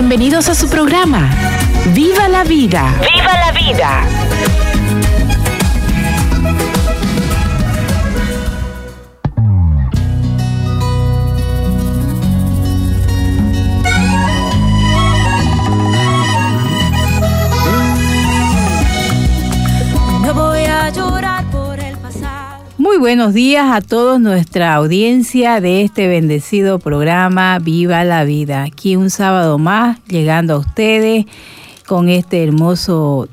Bienvenidos a su programa. ¡Viva la vida! ¡Viva la vida! Buenos días a toda nuestra audiencia de este bendecido programa Viva la Vida. Aquí un sábado más llegando a ustedes con este hermoso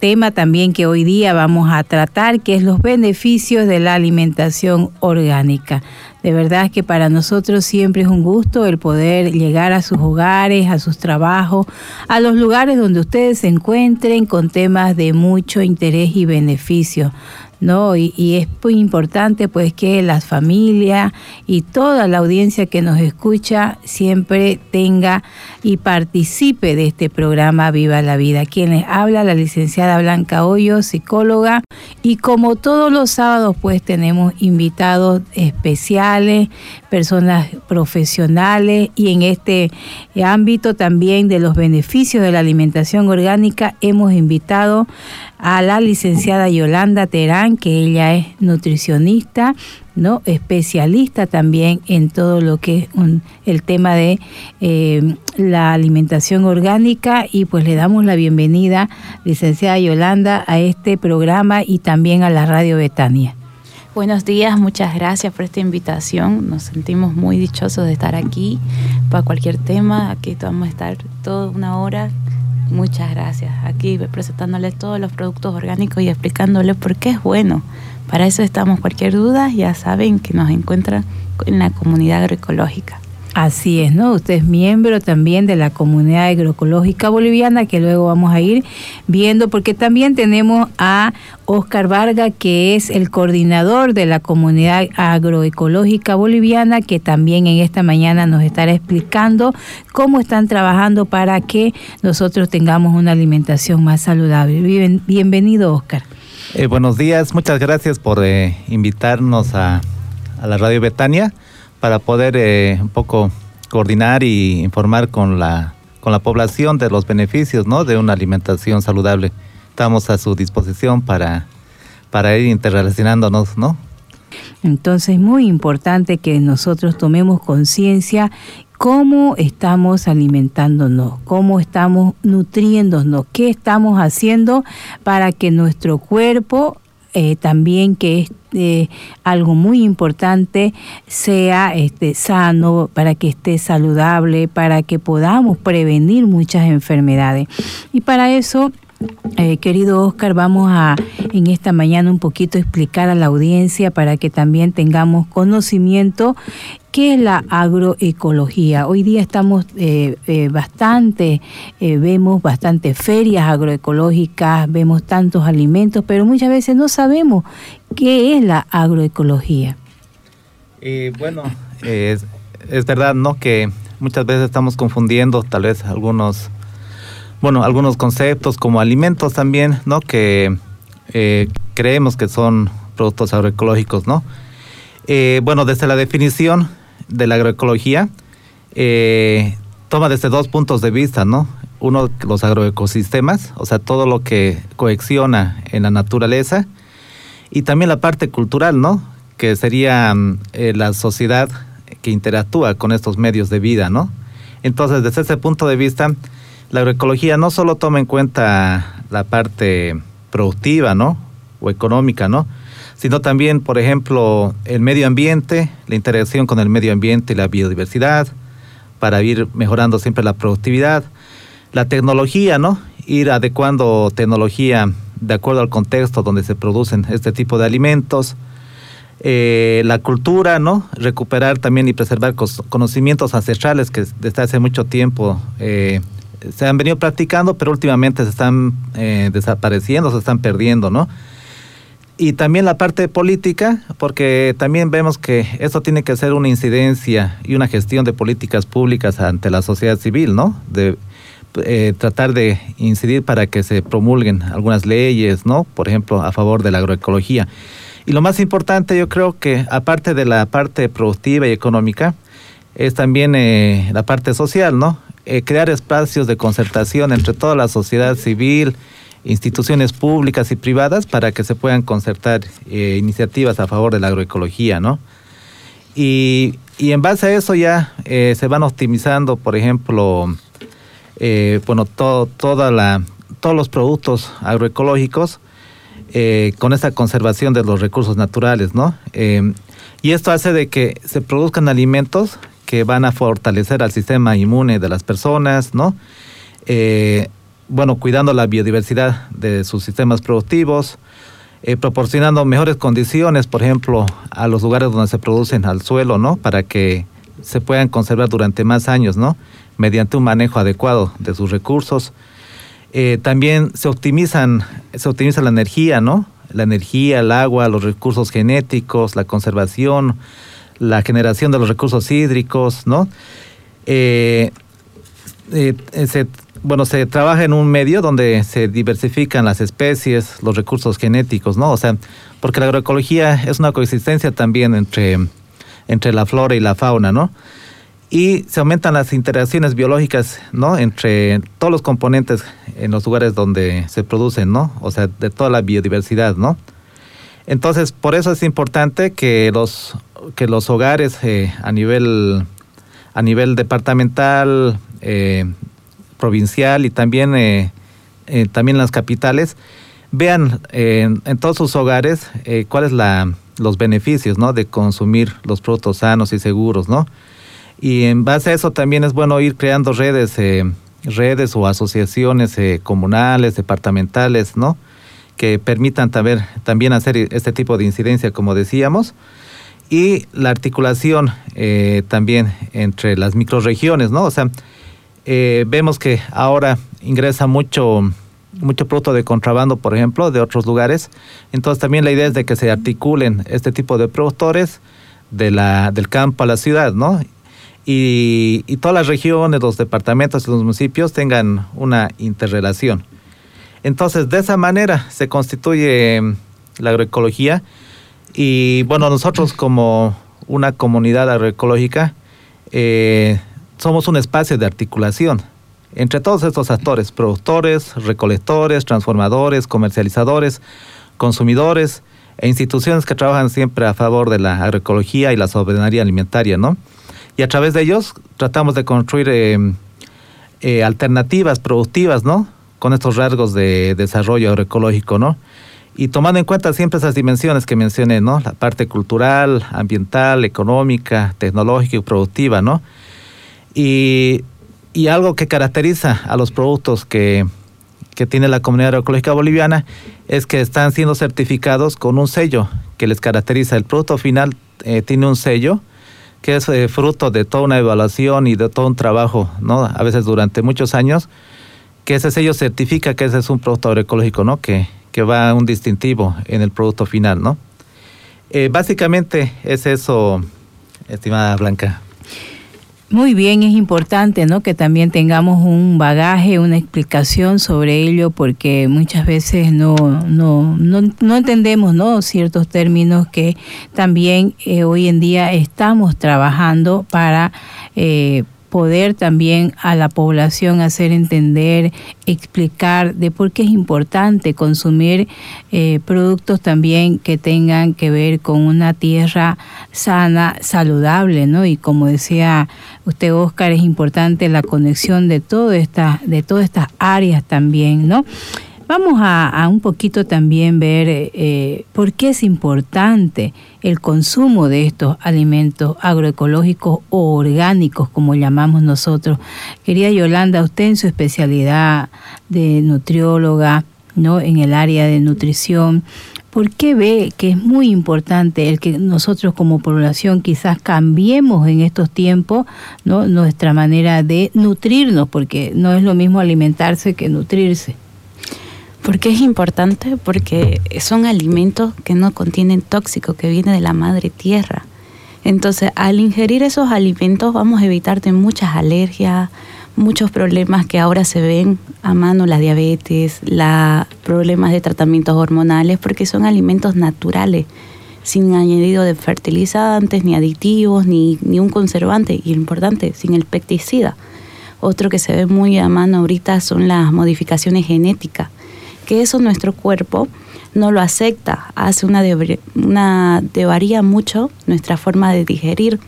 tema también que hoy día vamos a tratar, que es los beneficios de la alimentación orgánica. De verdad que para nosotros siempre es un gusto el poder llegar a sus hogares, a sus trabajos, a los lugares donde ustedes se encuentren con temas de mucho interés y beneficio. ¿No? Y, y, es muy importante pues que las familias y toda la audiencia que nos escucha siempre tenga y participe de este programa Viva la Vida. Quienes habla la licenciada Blanca Hoyo, psicóloga, y como todos los sábados pues tenemos invitados especiales, personas profesionales y en este ámbito también de los beneficios de la alimentación orgánica hemos invitado a la licenciada Yolanda Terán, que ella es nutricionista, ¿no? especialista también en todo lo que es un, el tema de eh, la alimentación orgánica y pues le damos la bienvenida, licenciada Yolanda, a este programa y también a la Radio Betania. Buenos días, muchas gracias por esta invitación. Nos sentimos muy dichosos de estar aquí para cualquier tema. Aquí vamos a estar toda una hora Muchas gracias. Aquí presentándoles todos los productos orgánicos y explicándoles por qué es bueno. Para eso estamos. Cualquier duda, ya saben que nos encuentran en la comunidad agroecológica. Así es, ¿no? Usted es miembro también de la comunidad agroecológica boliviana, que luego vamos a ir viendo, porque también tenemos a Oscar Varga, que es el coordinador de la comunidad agroecológica boliviana, que también en esta mañana nos estará explicando cómo están trabajando para que nosotros tengamos una alimentación más saludable. Bien, bienvenido, Oscar. Eh, buenos días, muchas gracias por eh, invitarnos a la Radio Betania para poder eh, un poco coordinar y informar con la, con la población de los beneficios ¿no? de una alimentación saludable. Estamos a su disposición para, para ir interrelacionándonos, ¿no? Entonces es muy importante que nosotros tomemos conciencia cómo estamos alimentándonos, cómo estamos nutriéndonos, qué estamos haciendo para que nuestro cuerpo eh, también que es eh, algo muy importante sea este, sano, para que esté saludable, para que podamos prevenir muchas enfermedades. Y para eso eh, querido Oscar, vamos a en esta mañana un poquito explicar a la audiencia para que también tengamos conocimiento qué es la agroecología. Hoy día estamos eh, eh, bastante, vemos bastantes ferias agroecológicas, vemos tantos alimentos, pero muchas veces no sabemos qué es la agroecología. bueno, es, es verdad, ¿no? Que muchas veces estamos confundiendo tal vez algunos bueno, algunos conceptos como alimentos también, ¿no? Que eh, creemos que son productos agroecológicos, ¿no? Eh, bueno, desde la definición de la agroecología, eh, toma desde dos puntos de vista, ¿no? Uno, los agroecosistemas, o sea, todo lo que coacciona en la naturaleza, y también la parte cultural, ¿no? Que sería eh, la sociedad que interactúa con estos medios de vida, ¿no? Entonces, desde ese punto de vista, la agroecología no solo toma en cuenta la parte productiva, ¿no? O económica, ¿no? Sino también, por ejemplo, el medio ambiente, la interacción con el medio ambiente y la biodiversidad, para ir mejorando siempre la productividad. La tecnología, ¿no? Ir adecuando tecnología de acuerdo al contexto donde se producen este tipo de alimentos. eh, la cultura, ¿no? Recuperar también y preservar conocimientos ancestrales que desde hace mucho tiempo eh, se han venido practicando, pero últimamente se están eh, desapareciendo, se están perdiendo, ¿no? Y también la parte política, porque también vemos que esto tiene que ser una incidencia y una gestión de políticas públicas ante la sociedad civil, ¿no? De tratar de incidir para que se promulguen algunas leyes, ¿no? Por ejemplo, a favor de la agroecología. Y lo más importante, yo creo que aparte de la parte productiva y económica, es también eh, la parte social, ¿no? Eh, crear espacios de concertación entre toda la sociedad civil, instituciones públicas y privadas para que se puedan concertar eh, iniciativas a favor de la agroecología, ¿no? Y, y en base a eso ya se van optimizando, por ejemplo, bueno, todo, toda la, todos los productos agroecológicos eh, con esa conservación de los recursos naturales, ¿no? Eh, y esto hace de que se produzcan alimentos que van a fortalecer al sistema inmune de las personas, ¿no? Eh, bueno, cuidando la biodiversidad de sus sistemas productivos, proporcionando mejores condiciones, por ejemplo, a los lugares donde se producen al suelo, ¿no? Para que se puedan conservar durante más años, ¿no? Mediante un manejo adecuado de sus recursos. Eh, también se optimizan, se optimiza la energía, ¿no? La energía, el agua, los recursos genéticos, la conservación, la generación de los recursos hídricos, ¿no? Eh, eh, se, bueno, se trabaja en un medio donde se diversifican las especies, los recursos genéticos, ¿no? O sea, porque la agroecología es una coexistencia también entre, entre la flora y la fauna, ¿no? y se aumentan las interacciones biológicas, ¿no? Entre todos los componentes en los lugares donde se producen, ¿no? O sea, de toda la biodiversidad, ¿no? Entonces, por eso es importante que los que los hogares eh, a nivel a nivel departamental, eh, provincial y también eh, también las capitales vean en todos sus hogares cuáles la los beneficios, ¿no? De consumir los productos sanos y seguros, ¿no? Y en base a eso también es bueno ir creando redes, redes o asociaciones comunales, departamentales, ¿no? Que permitan también, hacer este tipo de incidencia, como decíamos. Y la articulación eh, también entre las microregiones, ¿no? O sea, vemos que ahora ingresa mucho mucho producto de contrabando, por ejemplo, de otros lugares. Entonces también la idea es de que se articulen este tipo de productores del campo a la ciudad, ¿no? y, todas las regiones, los departamentos y los municipios tengan una interrelación. Entonces, de esa manera se constituye mm, la agroecología y bueno, nosotros como una comunidad agroecológica eh, somos un espacio de articulación entre todos estos actores, productores, recolectores, transformadores, comercializadores, consumidores e instituciones que trabajan siempre a favor de la agroecología y la soberanía alimentaria, ¿no? y a través de ellos tratamos de construir eh, eh, alternativas productivas, ¿no? Con estos rasgos de desarrollo agroecológico, ¿no? Y tomando en cuenta siempre esas dimensiones que mencioné, ¿no? La parte cultural, ambiental, económica, tecnológica y productiva, ¿no? Y, y algo que caracteriza a los productos que, que tiene la comunidad agroecológica boliviana es que están siendo certificados con un sello que les caracteriza. El producto final eh, tiene un sello que es eh, fruto de toda una evaluación y de todo un trabajo, ¿no? A veces durante muchos años, que ese sello certifica que ese es un producto agroecológico, ¿no? Que, que va un distintivo en el producto final, ¿no? Eh, básicamente es eso, estimada Blanca. Muy bien, es importante ¿no? que también tengamos un bagaje, una explicación sobre ello, porque muchas veces no, no, no, entendemos ¿no? ciertos términos que también eh, hoy en día estamos trabajando para eh, poder también a la población hacer entender, explicar de por qué es importante consumir eh, productos también que tengan que ver con una tierra sana, saludable, ¿no? Y como decía usted, Oscar, es importante la conexión de, todo esta, de todas estas áreas también, ¿no? Vamos a, un poquito también ver eh, por qué es importante el consumo de estos alimentos agroecológicos o orgánicos, como llamamos nosotros. Quería Yolanda, usted en su especialidad de nutrióloga, ¿no? en el área de nutrición, ¿Por qué ve que es muy importante el que nosotros como población quizás cambiemos en estos tiempos nuestra manera de nutrirnos? Porque no es lo mismo alimentarse que nutrirse. ¿Por qué es importante? Porque son alimentos que no contienen tóxico, que viene de la madre tierra. Entonces, al ingerir esos alimentos vamos a evitarte muchas alergias, muchos problemas que ahora se ven a mano, la diabetes, la problemas de tratamientos hormonales, porque son alimentos naturales, sin añadido de fertilizantes, ni aditivos, ni, un conservante, y importante, sin el pesticida. Otro que se ve muy a mano ahorita son las modificaciones genéticas, que eso nuestro cuerpo no lo acepta, hace una, una devaría mucho nuestra forma de digerir.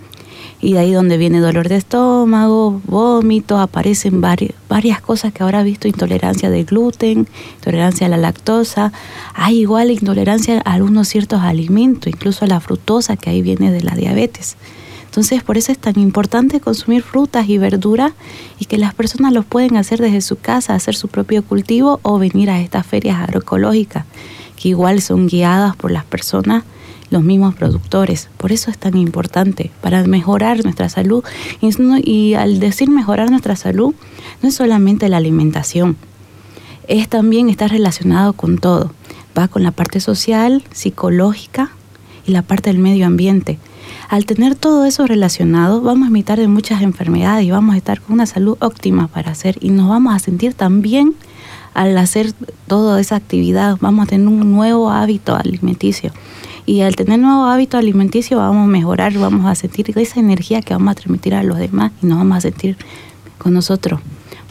Y de ahí donde viene dolor de estómago, vómitos, aparecen varias cosas que ahora he visto, intolerancia de gluten, intolerancia a la lactosa, hay igual intolerancia a algunos ciertos alimentos, incluso a la fructosa que ahí viene de la diabetes. Entonces, por eso es tan importante consumir frutas y verduras y que las personas los pueden hacer desde su casa, hacer su propio cultivo o venir a estas ferias agroecológicas, que igual son guiadas por las personas los mismos productores. Por eso es tan importante, para mejorar nuestra salud. Y, al decir mejorar nuestra salud, no es solamente la alimentación, es también estar relacionado con todo. Va con la parte social, psicológica y la parte del medio ambiente. Al tener todo eso relacionado, vamos a evitar de muchas enfermedades y vamos a estar con una salud óptima para hacer y nos vamos a sentir tan bien al hacer toda esa actividad. Vamos a tener un nuevo hábito alimenticio y al tener nuevo hábito alimenticio vamos a mejorar, vamos a sentir esa energía que vamos a transmitir a los demás y nos vamos a sentir con nosotros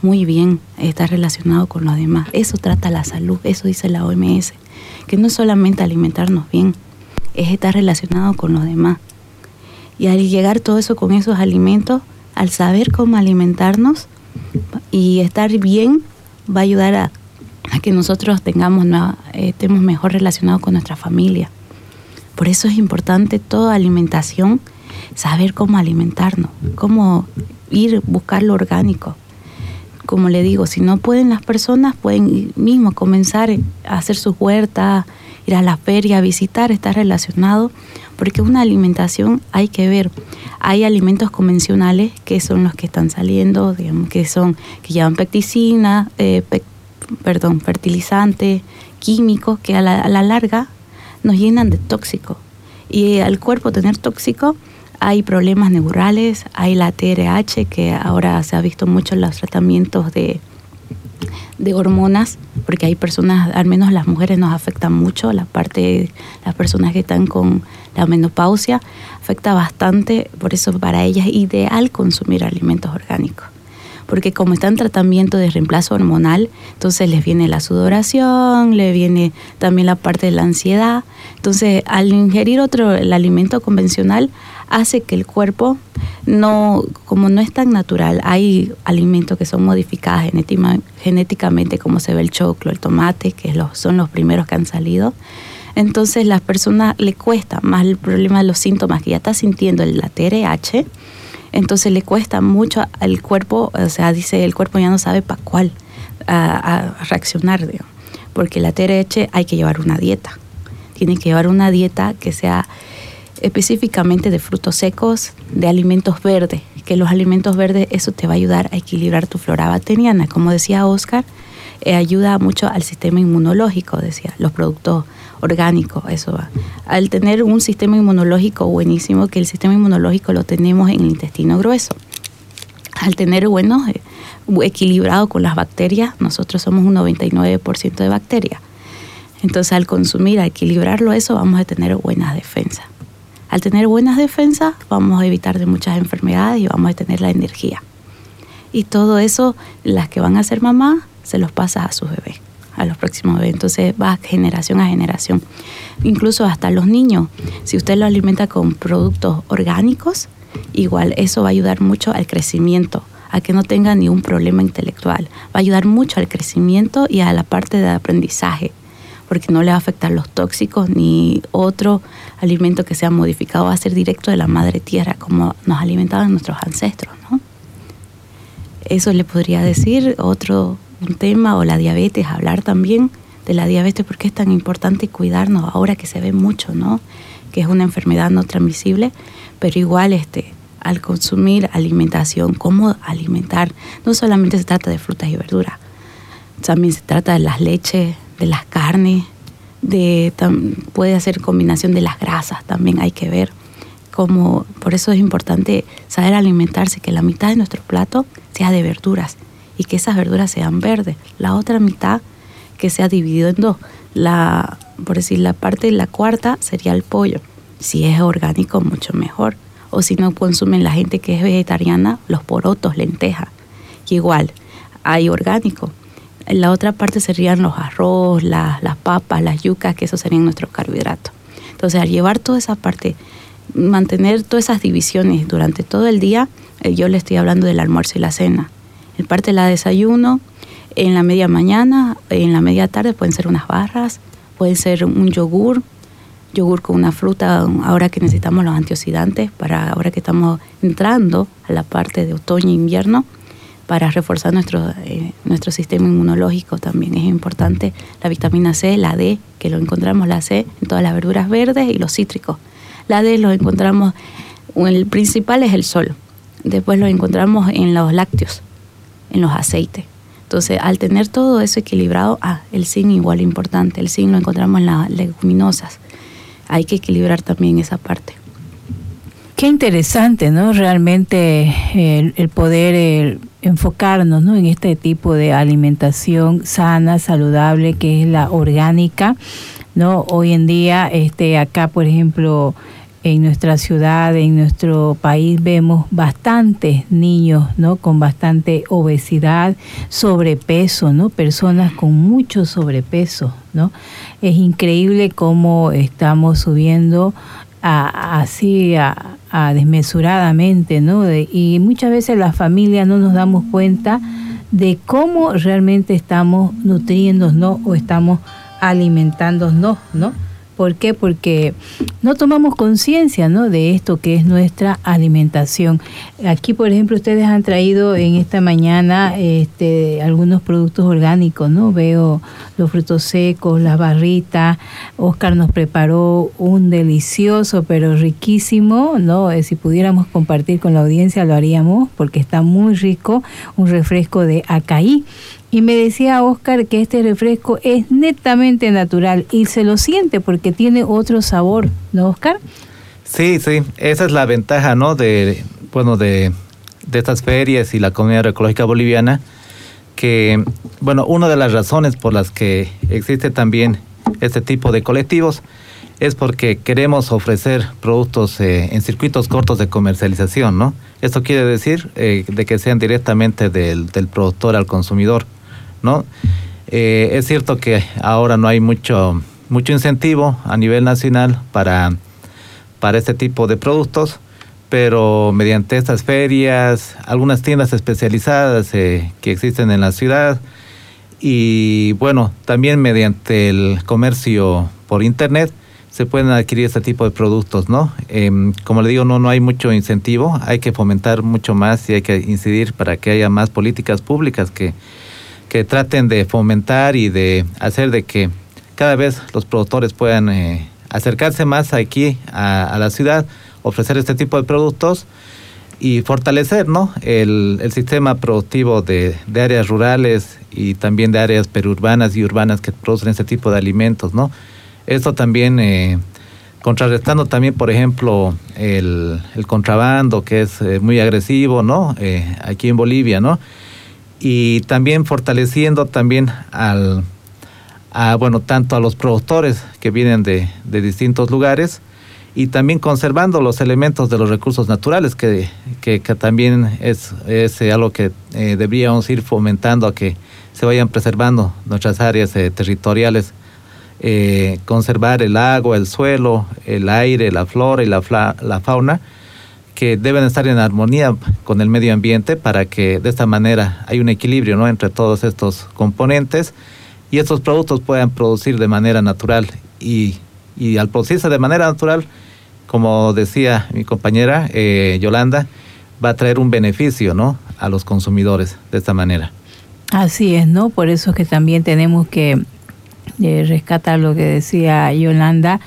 muy bien, estar relacionado con los demás. Eso trata la salud, eso dice la OMS, que no es solamente alimentarnos bien, es estar relacionado con los demás. Y al llegar todo eso con esos alimentos, al saber cómo alimentarnos y estar bien, va a ayudar a, que nosotros tengamos, eh, estemos mejor relacionados con nuestra familia. Por eso es importante toda alimentación, saber cómo alimentarnos, cómo ir buscar lo orgánico. Como le digo, si no pueden las personas, pueden mismo comenzar a hacer sus huertas, ir a la feria, visitar, estar relacionado, porque una alimentación hay que ver. Hay alimentos convencionales que son los que están saliendo, digamos, que son que llevan pecticina, eh, perdón, fertilizantes, químicos, que a la, a la larga nos llenan de tóxico. Y al cuerpo tener tóxico, hay problemas neurales, hay la TRH, que ahora se ha visto mucho en los tratamientos de, de hormonas, porque hay personas, al menos las mujeres nos afectan mucho, la parte, las personas que están con la menopausia, afecta bastante, por eso para ellas es ideal consumir alimentos orgánicos porque como está en tratamiento de reemplazo hormonal, entonces les viene la sudoración, le viene también la parte de la ansiedad. Entonces, al ingerir otro, el alimento convencional, hace que el cuerpo no, como no es tan natural, hay alimentos que son modificados genéticamente, como se ve el choclo, el tomate, que son los primeros que han salido. Entonces, las personas le cuesta más el problema de los síntomas que ya está sintiendo la TRH entonces le cuesta mucho al cuerpo, o sea, dice el cuerpo ya no sabe para cuál reaccionar, porque la TRH hay que llevar una dieta. Tiene que llevar una dieta que sea específicamente de frutos secos, de alimentos verdes, que los alimentos verdes eso te va a ayudar a equilibrar tu flora bacteriana. Como decía Oscar, eh, ayuda mucho al sistema inmunológico, decía, los productos orgánico, eso va. Al tener un sistema inmunológico buenísimo, que el sistema inmunológico lo tenemos en el intestino grueso. Al tener bueno, eh, equilibrado con las bacterias, nosotros somos un 99% de bacterias. Entonces al consumir, al equilibrarlo eso, vamos a tener buenas defensas. Al tener buenas defensas, vamos a evitar de muchas enfermedades y vamos a tener la energía. Y todo eso, las que van a ser mamá, se los pasa a sus bebés a los próximos bebés. Entonces va generación a generación. Incluso hasta los niños, si usted lo alimenta con productos orgánicos, igual eso va a ayudar mucho al crecimiento, a que no tenga ningún problema intelectual. Va a ayudar mucho al crecimiento y a la parte de aprendizaje, porque no le va a afectar los tóxicos ni otro alimento que sea modificado, va a ser directo de la madre tierra, como nos alimentaban nuestros ancestros. ¿no? Eso le podría decir otro un tema o la diabetes, hablar también de la diabetes, por qué es tan importante cuidarnos ahora que se ve mucho, ¿no? Que es una enfermedad no transmisible, pero igual este, al consumir alimentación, cómo alimentar, no solamente se trata de frutas y verduras, también se trata de las leches, de las carnes, de, puede hacer combinación de las grasas, también hay que ver cómo, por eso es importante saber alimentarse, que la mitad de nuestro plato sea de verduras y que esas verduras sean verdes, la otra mitad que sea dividido en dos, la, por decir, la parte, la cuarta sería el pollo, si es orgánico mucho mejor, o si no consumen la gente que es vegetariana, los porotos, lentejas, igual hay orgánico, la otra parte serían los arroz, las papas, las yucas, que esos serían nuestros carbohidratos. Entonces, al llevar toda esa parte, mantener todas esas divisiones durante todo el día, eh, yo le estoy hablando del almuerzo y la cena. En parte la desayuno, en la media mañana, en la media tarde pueden ser unas barras, puede ser un yogur, yogur con una fruta, ahora que necesitamos los antioxidantes, para ahora que estamos entrando a la parte de otoño e invierno para reforzar nuestro, eh, nuestro sistema inmunológico también. Es importante la vitamina C, la D, que lo encontramos la C en todas las verduras verdes y los cítricos. La D lo encontramos, el principal es el sol, después lo encontramos en los lácteos, en los aceites. Entonces, al tener todo eso equilibrado, ah, el zinc igual importante, el zinc lo encontramos en las leguminosas. Hay que equilibrar también esa parte. Qué interesante, ¿no? Realmente el, poder enfocarnos ¿no? en este tipo de alimentación sana, saludable, que es la orgánica, ¿no? Hoy en día, este, acá, por ejemplo, en nuestra ciudad, en nuestro país, vemos bastantes niños, ¿no? Con bastante obesidad, sobrepeso, ¿no? Personas con mucho sobrepeso, ¿no? Es increíble cómo estamos subiendo así a, desmesuradamente, ¿no? y muchas veces las familias no nos damos cuenta de cómo realmente estamos nutriéndonos o estamos alimentándonos, ¿no? ¿Por qué? Porque no tomamos conciencia ¿no? de esto que es nuestra alimentación. Aquí, por ejemplo, ustedes han traído en esta mañana este, algunos productos orgánicos, ¿no? Veo los frutos secos, las barritas. Oscar nos preparó un delicioso, pero riquísimo, ¿no? Eh, si pudiéramos compartir con la audiencia lo haríamos porque está muy rico, un refresco de acaí. Y me decía Oscar que este refresco es netamente natural y se lo siente porque tiene otro sabor, ¿no, Oscar? Sí, sí, esa es la ventaja, ¿no? De, bueno, de, de estas ferias y la comunidad ecológica boliviana, que, bueno, una de las razones por las que existe también este tipo de colectivos es porque queremos ofrecer productos eh, en circuitos cortos de comercialización, ¿no? Esto quiere decir eh, de que sean directamente del, del productor al consumidor. ¿No? Eh, es cierto que ahora no hay mucho, mucho incentivo a nivel nacional para, para este tipo de productos, pero mediante estas ferias, algunas tiendas especializadas eh, que existen en la ciudad y bueno, también mediante el comercio por internet se pueden adquirir este tipo de productos, ¿no? Em, como le digo, no, no hay mucho incentivo, hay que fomentar mucho más y hay que incidir para que haya más políticas públicas que que traten de fomentar y de hacer de que cada vez los productores puedan eh, acercarse más aquí a, la ciudad, ofrecer este tipo de productos y fortalecer ¿no? el, sistema productivo de, áreas rurales y también de áreas perurbanas y urbanas que producen este tipo de alimentos. ¿no? Esto también eh, contrarrestando también, por ejemplo, el, contrabando que es eh, muy agresivo ¿no? aquí en Bolivia. ¿no? Y también fortaleciendo también al, a, bueno, tanto a los productores que vienen de, de, distintos lugares y también conservando los elementos de los recursos naturales, que, que, también es, es, algo que eh, deberíamos ir fomentando a que se vayan preservando nuestras áreas eh, territoriales, eh, conservar el agua, el suelo, el aire, la flora y la, la fauna, que deben estar en armonía con el medio ambiente para que de esta manera hay un equilibrio ¿no? entre todos estos componentes y estos productos puedan producir de manera natural y, y al producirse de manera natural, como decía mi compañera eh, Yolanda, va a traer un beneficio ¿no? a los consumidores de esta manera. Así es, ¿no? Por eso es que también tenemos que eh, rescatar lo que decía Yolanda,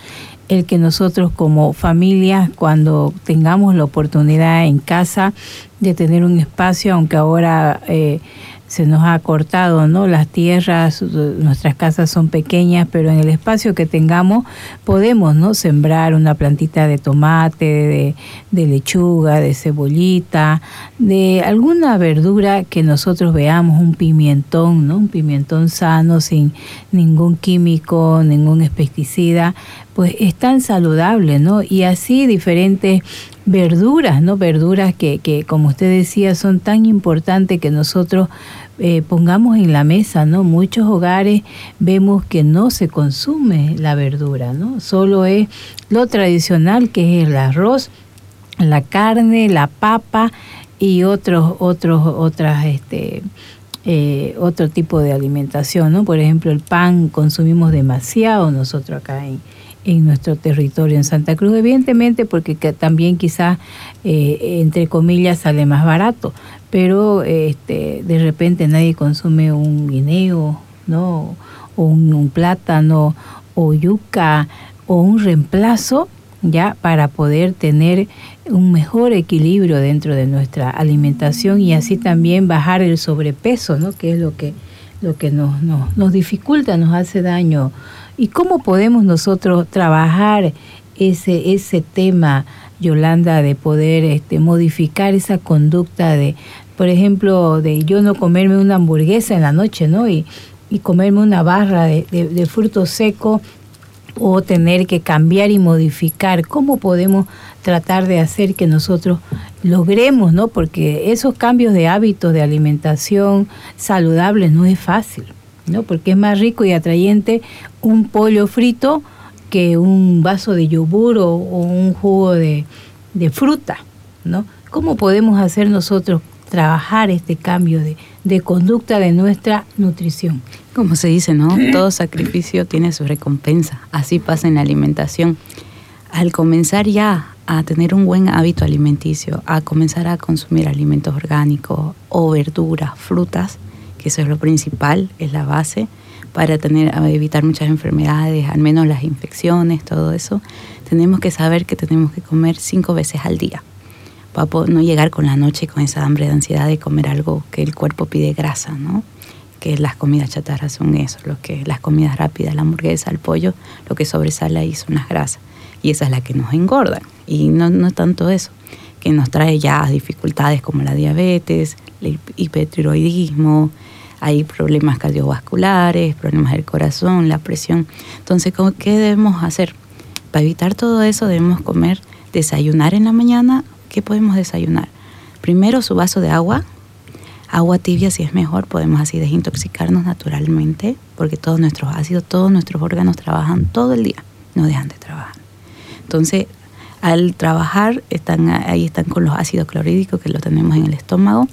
el que nosotros como familia, cuando tengamos la oportunidad en casa de tener un espacio, aunque ahora eh, se nos ha cortado, ¿no? Las tierras, nuestras casas son pequeñas, pero en el espacio que tengamos podemos, ¿no? Sembrar una plantita de tomate, de, de lechuga, de cebollita, de alguna verdura que nosotros veamos, un pimentón, ¿no? Un pimentón sano, sin ningún químico, ningún pesticida, pues es tan saludable, ¿no? Y así diferentes verduras, ¿no? Verduras que, que, como usted decía, son tan importantes que nosotros eh, pongamos en la mesa, ¿no? Muchos hogares vemos que no se consume la verdura, ¿no? Solo es lo tradicional que es el arroz, la carne, la papa y otros, otros, otras, este, eh, otro tipo de alimentación, ¿no? Por ejemplo, el pan consumimos demasiado nosotros acá en, en nuestro territorio en Santa Cruz, evidentemente porque también quizás, eh, entre comillas, sale más barato, pero este, de repente nadie consume un guineo, ¿no? o un, plátano, o yuca, o un reemplazo, ya para poder tener un mejor equilibrio dentro de nuestra alimentación y así también bajar el sobrepeso, ¿no? que es lo que, lo que nos, nos, nos dificulta, nos hace daño ¿Y cómo podemos nosotros trabajar ese, ese tema, Yolanda, de poder este, modificar esa conducta de, por ejemplo, de yo no comerme una hamburguesa en la noche, ¿no? Y, y comerme una barra de, de, fruto seco o tener que cambiar y modificar. ¿Cómo podemos tratar de hacer que nosotros logremos, ¿no? Porque esos cambios de hábitos de alimentación saludables no es fácil. ¿No? Porque es más rico y atrayente un pollo frito que un vaso de yogur o, un jugo de, fruta, ¿no? ¿Cómo podemos hacer nosotros trabajar este cambio de, de, conducta de nuestra nutrición? Como se dice, ¿no? Todo sacrificio tiene su recompensa. Así pasa en la alimentación. Al comenzar ya a tener un buen hábito alimenticio, a comenzar a consumir alimentos orgánicos o verduras, frutas, que eso es lo principal, es la base para tener, evitar muchas enfermedades, al menos las infecciones, todo eso, tenemos que saber que tenemos que comer cinco veces al día. Para no llegar con la noche con esa hambre de ansiedad de comer algo que el cuerpo pide grasa, ¿no? Que las comidas chatarras son eso, lo que las comidas rápidas, la hamburguesa, el pollo, lo que sobresale ahí son las grasas. Y esa es la que nos engorda. Y no, no tanto eso, que nos trae ya dificultades como la diabetes, el hipertiroidismo, hay problemas cardiovasculares, problemas del corazón, la presión. Entonces, ¿qué debemos hacer? Para evitar todo eso debemos comer, desayunar en la mañana. ¿Qué podemos desayunar? Primero su vaso de agua, agua tibia si es mejor, podemos así desintoxicarnos naturalmente, porque todos nuestros ácidos, todos nuestros órganos trabajan todo el día, no dejan de trabajar. Entonces, al trabajar, están, ahí están con los ácidos clorhídricos que lo tenemos en el estómago,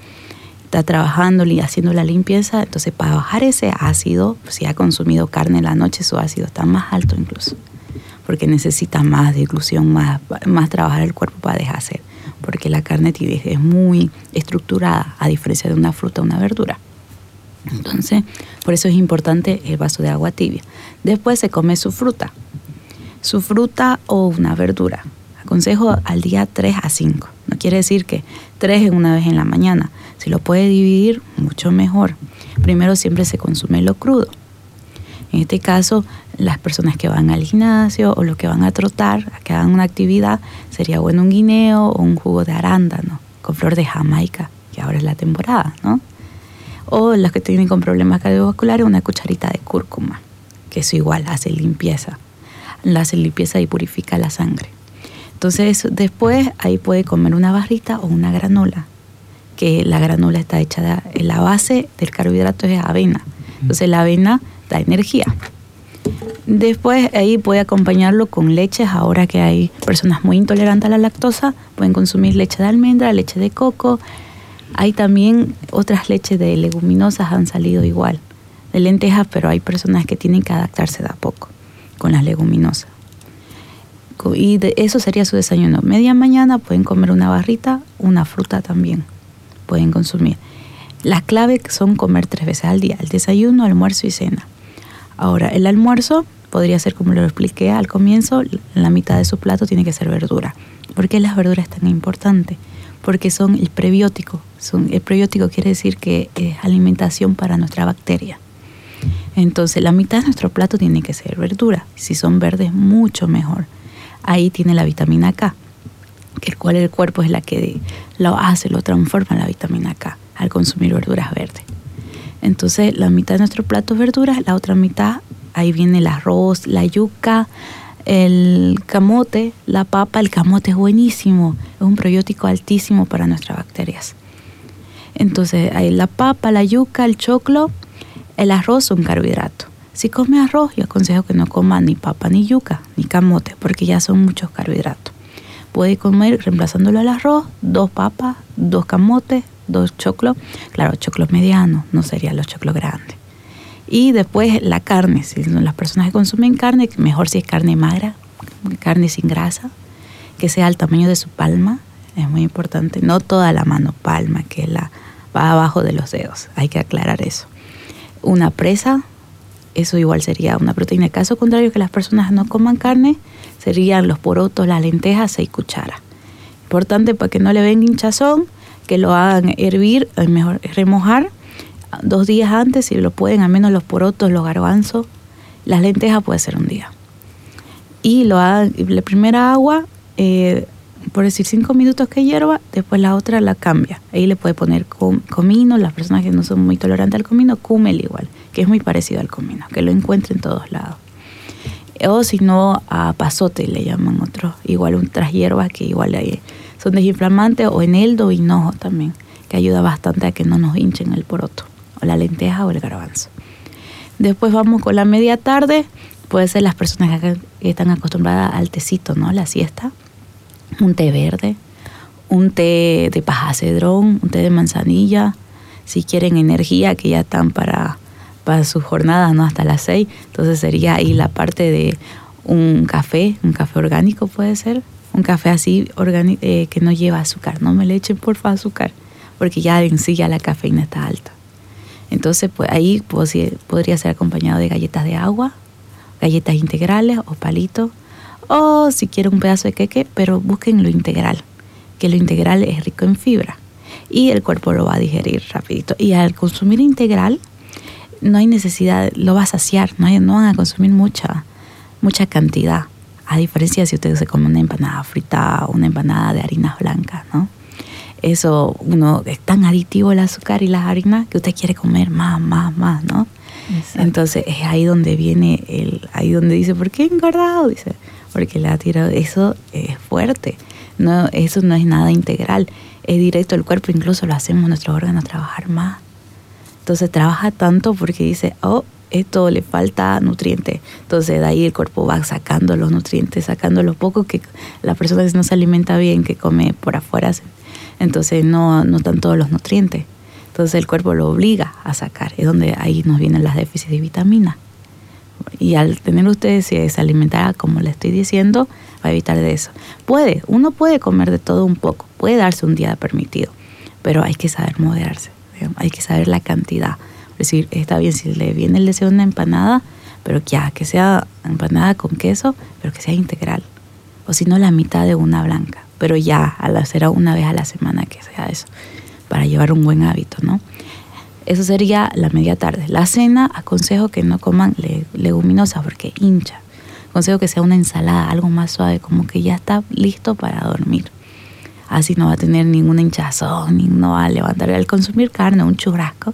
está trabajando y haciendo la limpieza, entonces para bajar ese ácido, si ha consumido carne en la noche, su ácido está más alto incluso, porque necesita más deglución, más, más trabajar el cuerpo para dejarse, porque la carne tibia es muy estructurada, a diferencia de una fruta o una verdura. Entonces, por eso es importante el vaso de agua tibia. Después se come su fruta, su fruta o una verdura. Aconsejo al día 3 a 5. No quiere decir que 3 en una vez en la mañana, si lo puede dividir, mucho mejor. Primero siempre se consume lo crudo. En este caso, las personas que van al gimnasio o los que van a trotar, a que hagan una actividad, sería bueno un guineo o un jugo de arándano con flor de Jamaica, que ahora es la temporada, ¿no? O los que tienen con problemas cardiovasculares, una cucharita de cúrcuma, que eso igual hace limpieza, hace limpieza y purifica la sangre. Entonces, después ahí puede comer una barrita o una granola que la granola está hecha de la base del carbohidrato es avena. Entonces la avena da energía. Después ahí puede acompañarlo con leches, ahora que hay personas muy intolerantes a la lactosa, pueden consumir leche de almendra, leche de coco. Hay también otras leches de leguminosas han salido igual, de lentejas, pero hay personas que tienen que adaptarse de a poco con las leguminosas. Y de eso sería su desayuno. Media mañana pueden comer una barrita, una fruta también pueden consumir. Las claves son comer tres veces al día, el desayuno, almuerzo y cena. Ahora, el almuerzo podría ser como lo expliqué al comienzo, la mitad de su plato tiene que ser verdura. ¿Por qué las verduras tan importante? Porque son el prebiótico. Son, el prebiótico quiere decir que es alimentación para nuestra bacteria. Entonces, la mitad de nuestro plato tiene que ser verdura. Si son verdes, mucho mejor. Ahí tiene la vitamina K, que el cual el cuerpo es la que lo hace, lo transforma en la vitamina K al consumir verduras verdes. Entonces, la mitad de nuestro plato es verduras, la otra mitad, ahí viene el arroz, la yuca, el camote, la papa. El camote es buenísimo, es un probiótico altísimo para nuestras bacterias. Entonces, hay la papa, la yuca, el choclo, el arroz, un carbohidrato. Si come arroz, yo aconsejo que no coma ni papa, ni yuca, ni camote, porque ya son muchos carbohidratos. Puede comer, reemplazándolo al arroz, dos papas, dos camotes, dos choclos. Claro, choclos medianos, no serían los choclos grandes. Y después la carne, si las personas que consumen carne, mejor si es carne magra, carne sin grasa, que sea al tamaño de su palma, es muy importante. No toda la mano, palma, que la va abajo de los dedos, hay que aclarar eso. Una presa, eso igual sería una proteína. Caso contrario, que las personas no coman carne, serían los porotos, las lentejas, seis cucharas. Importante para que no le venga hinchazón, que lo hagan hervir, mejor remojar dos días antes, si lo pueden, al menos los porotos, los garbanzos, las lentejas puede ser un día. Y lo hagan, la primera agua, eh, por decir cinco minutos que hierva, después la otra la cambia. Ahí le puede poner comino, las personas que no son muy tolerantes al comino, cúmel igual, que es muy parecido al comino, que lo encuentre en todos lados. O si no, a pasote le llaman otro, igual otras hierbas que igual hay son desinflamantes o eneldo, hinojo también, que ayuda bastante a que no nos hinchen el poroto, o la lenteja o el garbanzo. Después vamos con la media tarde, puede ser las personas que están acostumbradas al tecito, ¿no? La siesta, un té verde, un té de paja cedrón, un té de manzanilla, si quieren energía que ya están para, para sus jornadas, ¿no? Hasta las seis, entonces sería ahí la parte de un café, un café orgánico puede ser, un café así eh, que no lleva azúcar. No me le echen porfa azúcar, porque ya en sí ya la cafeína está alta. Entonces, pues ahí podría ser acompañado de galletas de agua, galletas integrales o palitos, o si quieren un pedazo de queque, pero busquen lo integral, que lo integral es rico en fibra y el cuerpo lo va a digerir rapidito. Y al consumir integral, no hay necesidad, lo va a saciar, no, no van a consumir mucha, mucha cantidad a diferencia de si ustedes se comen una empanada frita o una empanada de harinas blancas, ¿no? Eso, uno, es tan aditivo el azúcar y las harinas que usted quiere comer más, más, más, ¿no? Entonces es ahí donde viene el, ahí donde dice, ¿por qué engordado? Dice, porque ha tirado, eso es fuerte, no, eso no es nada integral, es directo al cuerpo, incluso lo hacemos nuestros órganos trabajar más. Entonces trabaja tanto porque dice, oh, esto le falta nutriente. Entonces de ahí el cuerpo va sacando los nutrientes, sacando lo poco que la persona que no se alimenta bien, que come por afuera, entonces no, no están todos los nutrientes. Entonces el cuerpo lo obliga a sacar. Es donde ahí nos vienen las déficits de vitamina. Y al tener ustedes si se alimentará como le estoy diciendo, va a evitar de eso. Puede, uno puede comer de todo un poco, puede darse un día permitido, pero hay que saber moderarse, hay que saber la cantidad decir, está bien, si le viene el deseo de una empanada, pero ya, que sea empanada con queso, pero que sea integral. O si no, la mitad de una blanca. Pero ya, al hacer una vez a la semana que sea eso, para llevar un buen hábito, ¿no? Eso sería la media tarde. La cena, aconsejo que no coman leguminosas porque hincha. Aconsejo que sea una ensalada, algo más suave, como que ya está listo para dormir. Así no va a tener ninguna hinchazón, ni no va a levantar. Al consumir carne, un churrasco,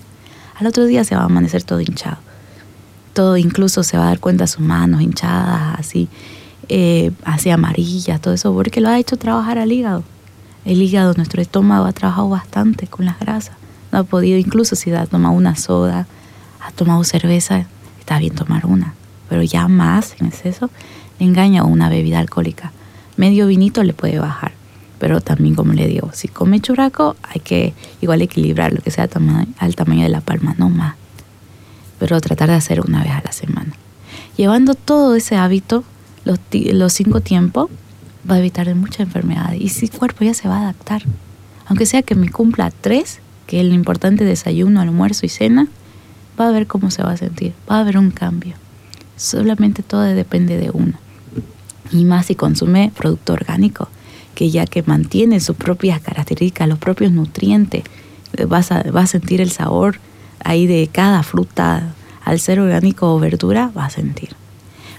al otro día se va a amanecer todo hinchado. Todo incluso se va a dar cuenta sus manos hinchadas, así, eh, así amarillas, todo eso, porque lo ha hecho trabajar al hígado. El hígado, nuestro estómago ha trabajado bastante con las grasas. No ha podido, incluso si ha tomado una soda, ha tomado cerveza, está bien tomar una. Pero ya más en exceso le engaña una bebida alcohólica. Medio vinito le puede bajar pero también como le digo, si come churraco hay que igual equilibrar lo que sea al tamaño de la palma, no más. Pero tratar de hacer una vez a la semana. Llevando todo ese hábito, los, los cinco tiempos, va a evitar muchas enfermedades. Y si el cuerpo ya se va a adaptar. Aunque sea que me cumpla tres, que lo importante desayuno, almuerzo y cena, va a ver cómo se va a sentir. Va a haber un cambio. Solamente todo depende de uno. Y más si consume producto orgánico, que ya que mantiene sus propias características, los propios nutrientes, vas a, va a sentir el sabor ahí de cada fruta, al ser orgánico o verdura, va a sentir.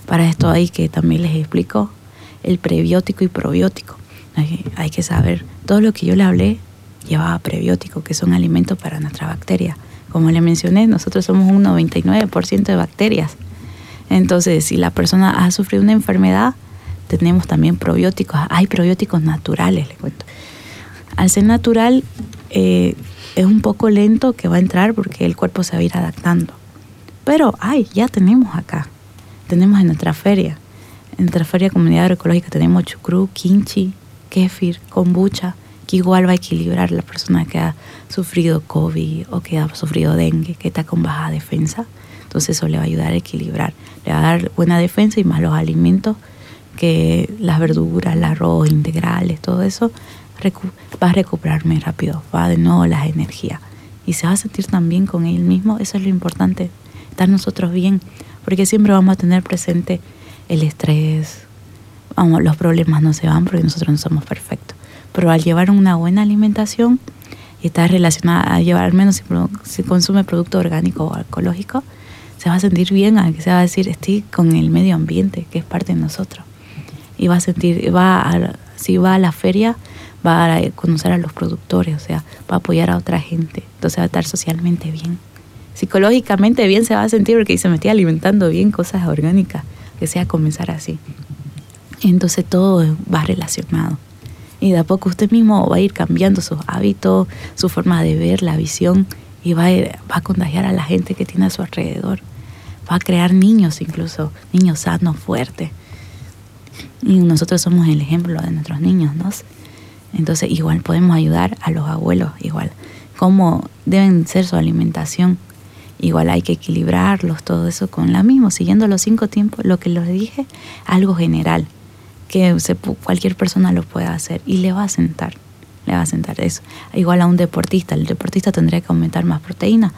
Para esto hay que también les explico el prebiótico y probiótico. Hay, que saber, todo lo que yo le hablé llevaba prebiótico, que son alimentos para nuestra bacteria. Como le mencioné, nosotros somos un 99% de bacterias. Entonces, si la persona ha sufrido una enfermedad, tenemos también probióticos. Hay probióticos naturales, le cuento. Al ser natural, eh, es un poco lento que va a entrar porque el cuerpo se va a ir adaptando. Pero, ay, ya tenemos acá. Tenemos en nuestra feria. En nuestra feria comunidad agroecológica tenemos chucrú, kimchi, kéfir, kombucha, que igual va a equilibrar la persona que ha sufrido COVID o que ha sufrido dengue, que está con baja defensa. Entonces eso le va a ayudar a equilibrar. Le va a dar buena defensa y más los alimentos que las verduras, el arroz, integrales, todo eso va a recuperarme rápido, va de nuevo las energías. Y se va a sentir tan bien con él mismo, eso es lo importante, estar nosotros bien, porque siempre vamos a tener presente el estrés, los problemas no se van porque nosotros no somos perfectos. Pero al llevar una buena alimentación y estar relacionada a llevar, al menos si, consume producto orgánico o ecológico, se va a sentir bien, que se va a decir, estoy con el medio ambiente, que es parte de nosotros. Y va a sentir, va a, si va a la feria, va a conocer a los productores, o sea, va a apoyar a otra gente, entonces va a estar socialmente bien. Psicológicamente bien se va a sentir porque se me estoy alimentando bien cosas orgánicas, que sea comenzar así. Entonces todo va relacionado. Y de a poco usted mismo va a ir cambiando sus hábitos, su forma de ver, la visión, y va a, contagiar a la gente que tiene a su alrededor. Va a crear niños incluso, niños sanos, fuertes. Y nosotros somos el ejemplo de nuestros niños, ¿no? Entonces igual podemos ayudar a los abuelos, igual. Cómo deben ser su alimentación. Igual hay que equilibrarlos, todo eso con la misma, siguiendo los cinco tiempos, lo que les dije, algo general, que cualquier persona lo pueda hacer y le va a sentar, le va a sentar eso. Igual a un deportista, el deportista tendría que aumentar más proteína.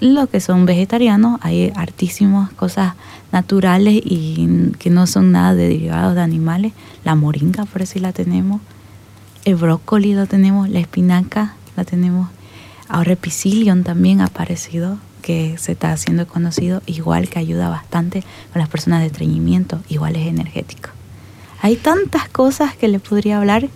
Los que son vegetarianos, hay hartísimas cosas naturales y que no son nada de derivados de animales. La moringa, por si la tenemos el brócoli lo tenemos, la espinaca la tenemos. Ahora psyllium también ha aparecido, que se está haciendo conocido, igual que ayuda bastante con las personas de estreñimiento, igual es energético. Hay tantas cosas que le podría hablar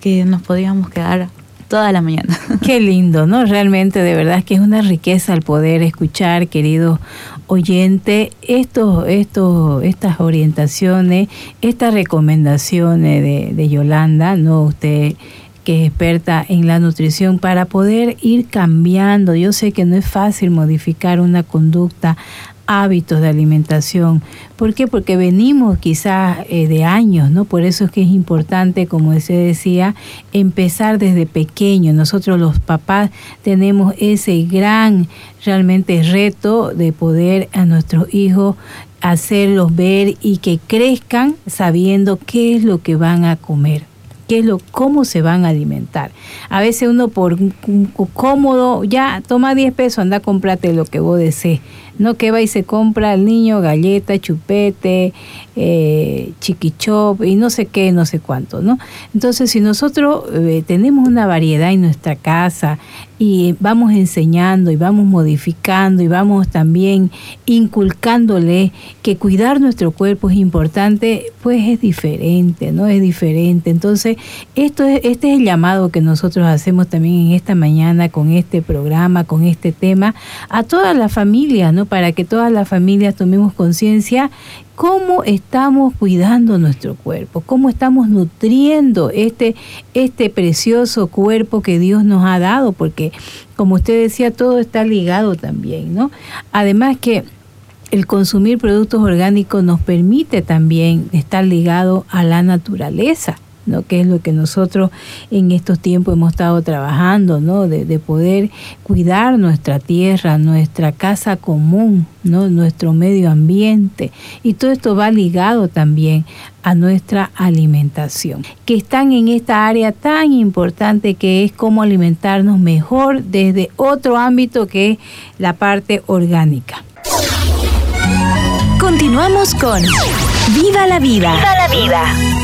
que nos podríamos quedar toda la mañana. Qué lindo, ¿no? Realmente, de verdad que es una riqueza el poder escuchar, querido oyente, estos, estos, estas orientaciones, estas recomendaciones de, de Yolanda, ¿no? Usted que es experta en la nutrición, para poder ir cambiando. Yo sé que no es fácil modificar una conducta hábitos de alimentación. ¿Por qué? Porque venimos quizás eh, de años, ¿no? Por eso es que es importante, como se decía, empezar desde pequeño. Nosotros los papás tenemos ese gran realmente reto de poder a nuestros hijos hacerlos ver y que crezcan sabiendo qué es lo que van a comer qué es lo, cómo se van a alimentar. A veces uno por cómodo, ya toma 10 pesos, anda, cómprate lo que vos desees no que va y se compra al niño galleta, chupete, eh, chiquichop y no sé qué, no sé cuánto, ¿no? Entonces, si nosotros eh, tenemos una variedad en nuestra casa y vamos enseñando y vamos modificando y vamos también inculcándole que cuidar nuestro cuerpo es importante, pues es diferente, ¿no? Es diferente. Entonces, esto es, este es el llamado que nosotros hacemos también en esta mañana con este programa, con este tema, a todas las familias, ¿no? Para que todas las familias tomemos conciencia cómo estamos cuidando nuestro cuerpo, cómo estamos nutriendo este, este precioso cuerpo que Dios nos ha dado, porque como usted decía, todo está ligado también, ¿no? Además que el consumir productos orgánicos nos permite también estar ligado a la naturaleza. ¿No? que es lo que nosotros en estos tiempos hemos estado trabajando, ¿no? de, poder cuidar nuestra tierra, nuestra casa común, ¿no? nuestro medio ambiente. Y todo esto va ligado también a nuestra alimentación, que están en esta área tan importante que es cómo alimentarnos mejor desde otro ámbito que es la parte orgánica Continuamos con Viva la vida. Viva la vida.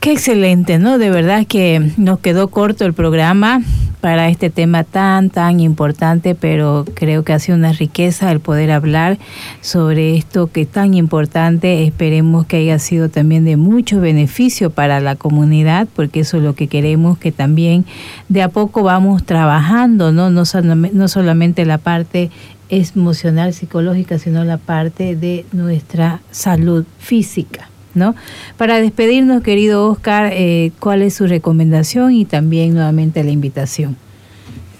Qué excelente, ¿no? De verdad que nos quedó corto el programa para este tema tan, tan importante, pero creo que ha sido una riqueza el poder hablar sobre esto que es tan importante. Esperemos que haya sido también de mucho beneficio para la comunidad, porque eso es lo que queremos, que también de a poco vamos trabajando, ¿no? No, no solamente la parte emocional, psicológica, sino la parte de nuestra salud física. Para despedirnos, querido Oscar, eh, ¿cuál es su recomendación y también nuevamente la invitación?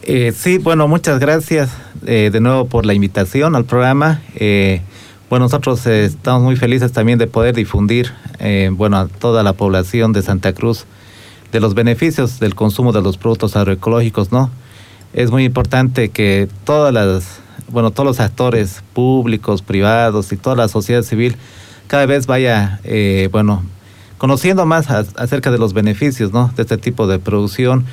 Eh, sí, bueno, muchas gracias eh, de nuevo por la invitación al programa. bueno, nosotros estamos muy felices también de poder difundir, bueno, a toda la población de Santa Cruz de los beneficios del consumo de los productos agroecológicos, ¿no? Es muy importante que todas las bueno, todos los actores públicos, privados y toda la sociedad civil cada vez vaya, eh, bueno, conociendo más acerca de los beneficios, ¿no? De este tipo de producción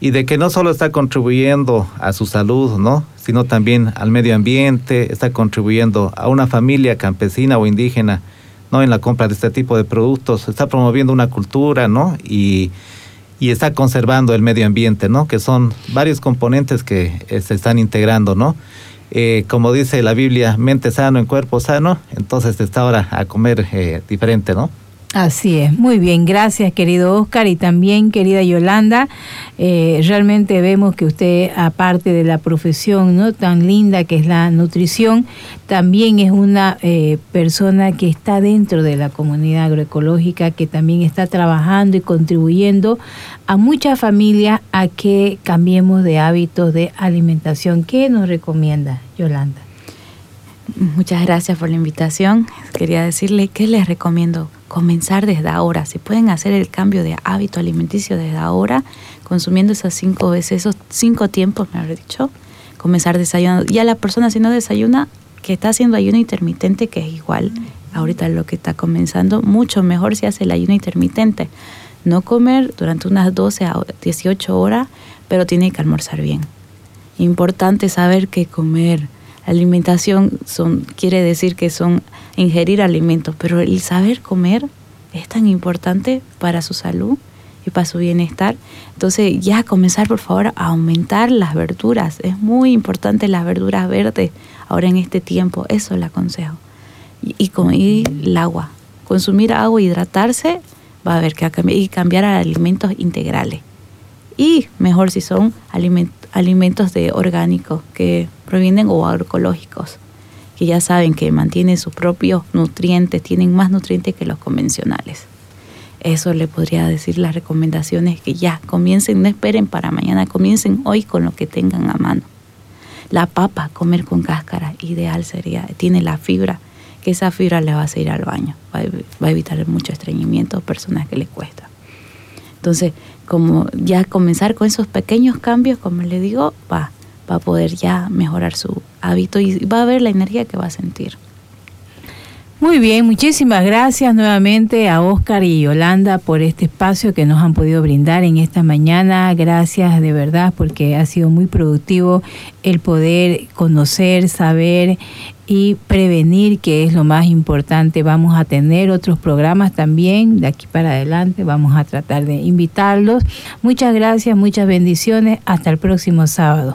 y de que no solo está contribuyendo a su salud, ¿no? Sino también al medio ambiente, está contribuyendo a una familia campesina o indígena, ¿no? En la compra de este tipo de productos, está promoviendo una cultura, ¿no? Y, y está conservando el medio ambiente, ¿no? Que son varios componentes que eh, se están integrando, ¿no? Eh, como dice la Biblia, mente sano en cuerpo sano, entonces está ahora a comer eh, diferente, ¿no? Así es, muy bien, gracias querido Oscar y también querida Yolanda. Eh, realmente vemos que usted, aparte de la profesión no tan linda que es la nutrición, también es una eh, persona que está dentro de la comunidad agroecológica, que también está trabajando y contribuyendo a muchas familias a que cambiemos de hábitos de alimentación. ¿Qué nos recomienda Yolanda? Muchas gracias por la invitación. Quería decirle que les recomiendo comenzar desde ahora. Si pueden hacer el cambio de hábito alimenticio desde ahora, consumiendo esas cinco veces, esos cinco tiempos, me habré dicho, comenzar desayunando. Ya la persona si no desayuna, que está haciendo ayuno intermitente, que es igual ahorita lo que está comenzando, mucho mejor si hace el ayuno intermitente. No comer durante unas 12 a 18 horas, pero tiene que almorzar bien. Importante saber que comer alimentación son, quiere decir que son ingerir alimentos, pero el saber comer es tan importante para su salud y para su bienestar. Entonces ya comenzar por favor a aumentar las verduras. Es muy importante las verduras verdes ahora en este tiempo. Eso le aconsejo. Y, y, el agua. Consumir agua, hidratarse, va a haber que cambiar y cambiar a alimentos integrales. Y mejor si son alimentos de orgánicos que provienen o agroecológicos, que ya saben que mantienen sus propios nutrientes, tienen más nutrientes que los convencionales. Eso le podría decir las recomendaciones que ya comiencen, no esperen para mañana, comiencen hoy con lo que tengan a mano. La papa, comer con cáscara, ideal sería, tiene la fibra, que esa fibra le va a hacer al baño, va a, evitar mucho estreñimiento a personas que les cuesta. Entonces, como ya comenzar con esos pequeños cambios, como le digo, va, va a poder ya mejorar su hábito y va a ver la energía que va a sentir. Muy bien, muchísimas gracias nuevamente a Oscar y Yolanda por este espacio que nos han podido brindar en esta mañana. Gracias de verdad porque ha sido muy productivo el poder conocer, saber y prevenir, que es lo más importante. Vamos a tener otros programas también de aquí para adelante. Vamos a tratar de invitarlos. Muchas gracias, muchas bendiciones. Hasta el próximo sábado.